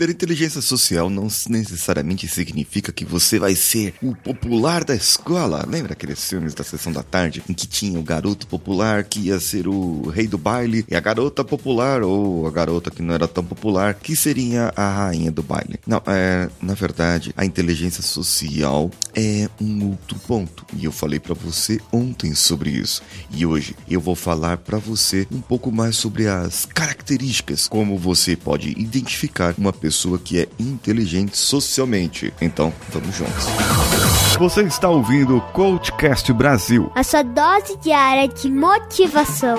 Ter inteligência social não necessariamente significa que você vai ser o popular da escola. Lembra aqueles filmes da sessão da tarde em que tinha o garoto popular que ia ser o rei do baile e a garota popular ou a garota que não era tão popular que seria a rainha do baile? Não, é, na verdade, a inteligência social é um outro ponto e eu falei para você ontem sobre isso. E hoje eu vou falar para você um pouco mais sobre as características, como você pode identificar uma pessoa que é inteligente socialmente. Então, vamos juntos. Você está ouvindo o Coachcast Brasil. A sua dose diária de motivação.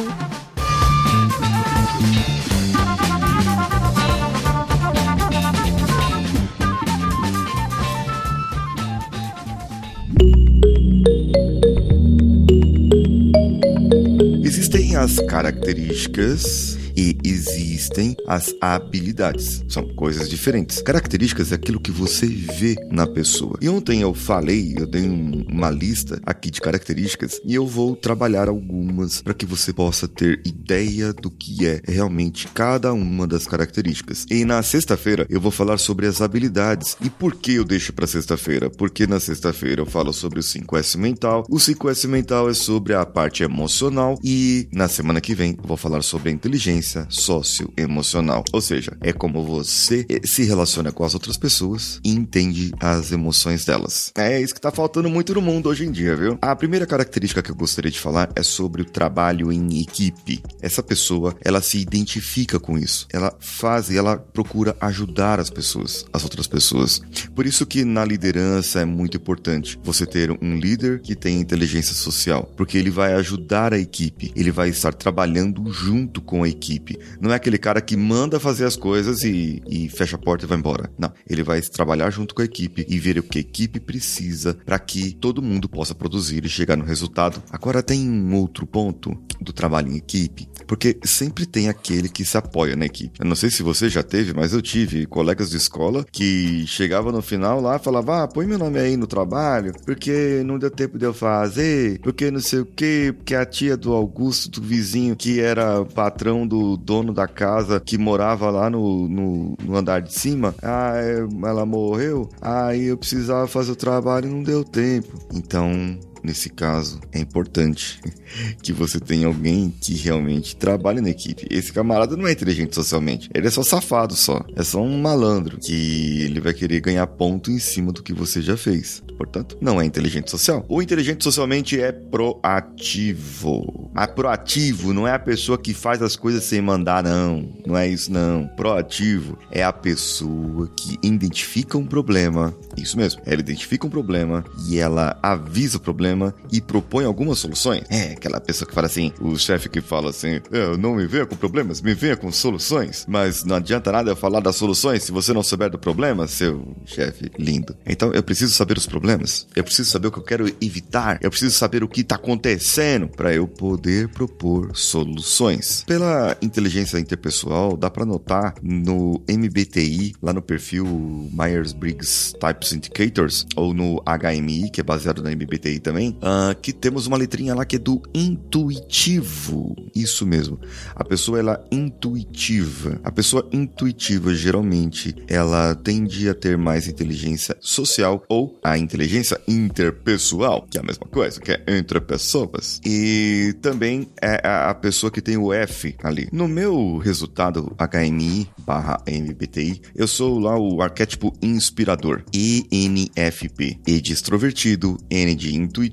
Existem as características e existem as habilidades. São coisas diferentes. Características é aquilo que você vê na pessoa. E ontem eu falei, eu dei um, uma lista aqui de características e eu vou trabalhar algumas para que você possa ter ideia do que é realmente cada uma das características. E na sexta-feira eu vou falar sobre as habilidades. E por que eu deixo para sexta-feira? Porque na sexta-feira eu falo sobre o 5S mental. O 5S mental é sobre a parte emocional e na semana que vem eu vou falar sobre a inteligência inteligência socioemocional. Ou seja, é como você se relaciona com as outras pessoas e entende as emoções delas. É isso que tá faltando muito no mundo hoje em dia, viu? A primeira característica que eu gostaria de falar é sobre o trabalho em equipe. Essa pessoa, ela se identifica com isso. Ela faz e ela procura ajudar as pessoas, as outras pessoas. Por isso que na liderança é muito importante você ter um líder que tem inteligência social, porque ele vai ajudar a equipe, ele vai estar trabalhando junto com a equipe equipe. Não é aquele cara que manda fazer as coisas e, e fecha a porta e vai embora. Não. Ele vai trabalhar junto com a equipe e ver o que a equipe precisa para que todo mundo possa produzir e chegar no resultado. Agora tem um outro ponto do trabalho em equipe, porque sempre tem aquele que se apoia na equipe. Eu não sei se você já teve, mas eu tive colegas de escola que chegava no final lá e falava: Ah, põe meu nome aí no trabalho, porque não deu tempo de eu fazer, porque não sei o que, porque a tia do Augusto, do vizinho, que era patrão do dono da casa que morava lá no, no, no andar de cima. Ah, é, ela morreu. Aí eu precisava fazer o trabalho e não deu tempo. Então, nesse caso, é importante que você tenha alguém que realmente trabalhe na equipe. Esse camarada não é inteligente socialmente. Ele é só safado só. É só um malandro que ele vai querer ganhar ponto em cima do que você já fez. Portanto, não é inteligente social. O inteligente socialmente é proativo. Mas proativo não é a pessoa que faz as coisas sem mandar, não. Não é isso, não. Proativo é a pessoa que identifica um problema. Isso mesmo. Ela identifica um problema e ela avisa o problema e propõe algumas soluções. É, aquela pessoa que fala assim, o chefe que fala assim, eu não me venha com problemas, me venha com soluções. Mas não adianta nada eu falar das soluções se você não souber do problema, seu chefe lindo. Então eu preciso saber os problemas. Eu preciso saber o que eu quero evitar. Eu preciso saber o que está acontecendo para eu poder propor soluções. Pela inteligência interpessoal, dá para notar no MBTI, lá no perfil Myers-Briggs Types Indicators, ou no HMI, que é baseado na MBTI também, uh, que temos uma letrinha lá que é do intuitivo. Isso mesmo. A pessoa ela é intuitiva. A pessoa intuitiva geralmente ela tende a ter mais inteligência social ou a inteligência interpessoal, que é a mesma coisa, que é entre pessoas. E também é a pessoa que tem o F ali. No meu resultado HMI barra MBTI, eu sou lá o arquétipo inspirador. ENFP. E de extrovertido, N de intuitivo,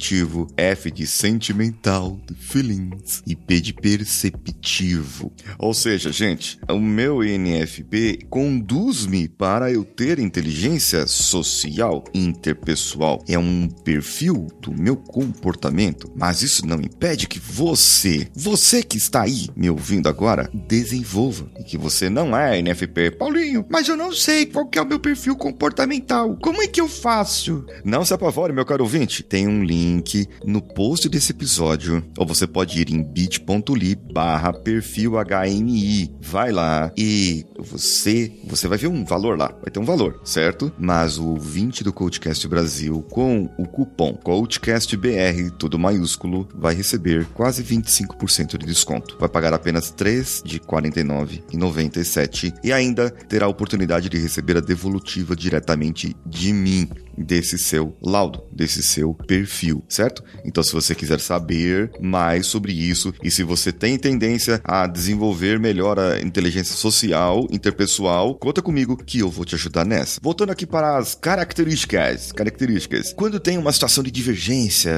F de sentimental, feelings e P de perceptivo. Ou seja, gente, o meu INFP conduz-me para eu ter inteligência social interpessoal. É um perfil do meu comportamento, mas isso não impede que você, você que está aí me ouvindo agora, desenvolva e que você não é INFP. Paulinho, mas eu não sei qual é o meu perfil comportamental. Como é que eu faço? Não se apavore, meu caro ouvinte. Tem um link link no post desse episódio, ou você pode ir em bit.ly barra perfil HMI. Vai lá e você, você vai ver um valor lá, vai ter um valor, certo? Mas o 20 do Coachcast Brasil com o cupom CoachCastBR, tudo maiúsculo, vai receber quase 25% de desconto. Vai pagar apenas 3 de R$ 49,97 e ainda terá a oportunidade de receber a devolutiva diretamente de mim desse seu laudo, desse seu perfil, certo? Então, se você quiser saber mais sobre isso e se você tem tendência a desenvolver melhor a inteligência social, interpessoal, conta comigo que eu vou te ajudar nessa. Voltando aqui para as características, características. Quando tem uma situação de divergência,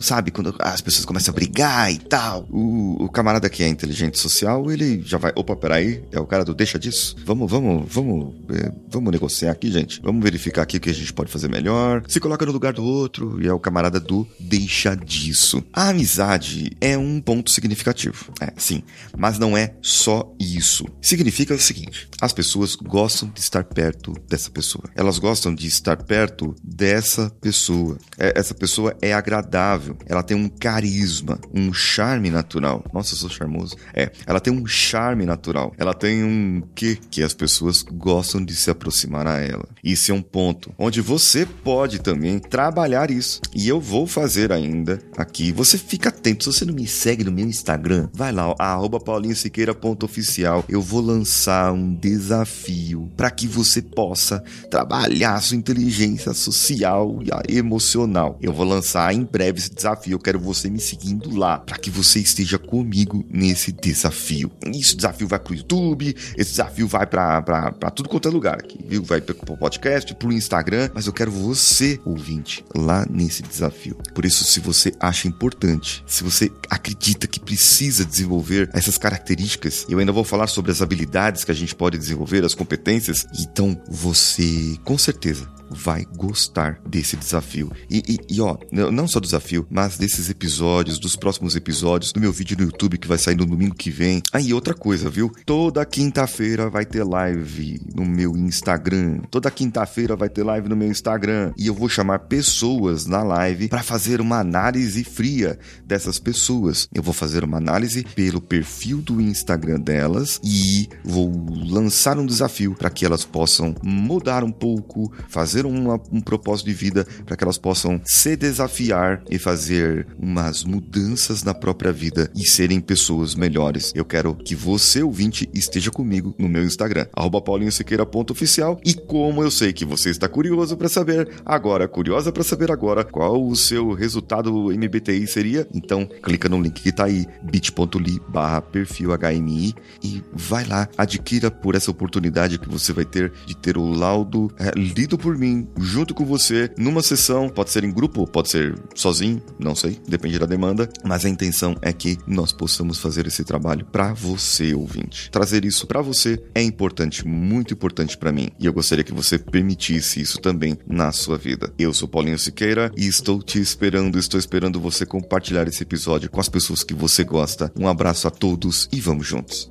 sabe, quando as pessoas começam a brigar e tal, o, o camarada que é inteligente social, ele já vai, opa, peraí, é o cara do deixa disso. Vamos, vamos, vamos, é, vamos negociar aqui, gente. Vamos verificar aqui o que a gente pode fazer melhor, se coloca no lugar do outro e é o camarada do deixa disso. A amizade é um ponto significativo, é, sim, mas não é só isso. Significa o seguinte: as pessoas gostam de estar perto dessa pessoa, elas gostam de estar perto dessa pessoa. É, essa pessoa é agradável, ela tem um carisma, um charme natural. Nossa, eu sou charmoso. É, ela tem um charme natural, ela tem um que que as pessoas gostam de se aproximar a ela. Isso é um ponto onde você você pode também trabalhar isso. E eu vou fazer ainda aqui. Você fica atento. Se você não me segue no meu Instagram, vai lá, arroba paulinhosiqueira.oficial. Eu vou lançar um desafio para que você possa trabalhar a sua inteligência social e emocional. Eu vou lançar em breve esse desafio. Eu quero você me seguindo lá para que você esteja comigo nesse desafio. Esse desafio vai pro YouTube, esse desafio vai para tudo quanto é lugar aqui, viu? Vai pro podcast, pro Instagram, mas eu quero você, ouvinte, lá nesse desafio. Por isso, se você acha importante, se você acredita que precisa desenvolver essas características, eu ainda vou falar sobre as habilidades que a gente pode desenvolver, as competências, então você com certeza vai gostar desse desafio. E, e, e, ó, não só desafio, mas desses episódios, dos próximos episódios, do meu vídeo no YouTube que vai sair no domingo que vem. Aí, outra coisa, viu? Toda quinta-feira vai ter live no meu Instagram. Toda quinta-feira vai ter live no meu Instagram. E eu vou chamar pessoas na live para fazer uma análise fria dessas pessoas. Eu vou fazer uma análise pelo perfil do Instagram delas e vou lançar um desafio para que elas possam mudar um pouco, fazer fazer uma, um propósito de vida para que elas possam se desafiar e fazer umas mudanças na própria vida e serem pessoas melhores. Eu quero que você, ouvinte, esteja comigo no meu Instagram, paulinhosiqueira.oficial. E como eu sei que você está curioso para saber agora, curiosa para saber agora qual o seu resultado MBTI seria, então clica no link que está aí, bit.ly barra perfil HMI e vai lá, adquira por essa oportunidade que você vai ter de ter o laudo é, lido por mim junto com você numa sessão, pode ser em grupo, pode ser sozinho, não sei, depende da demanda, mas a intenção é que nós possamos fazer esse trabalho para você, ouvinte. Trazer isso para você é importante, muito importante para mim, e eu gostaria que você permitisse isso também na sua vida. Eu sou Paulinho Siqueira e estou te esperando, estou esperando você compartilhar esse episódio com as pessoas que você gosta. Um abraço a todos e vamos juntos.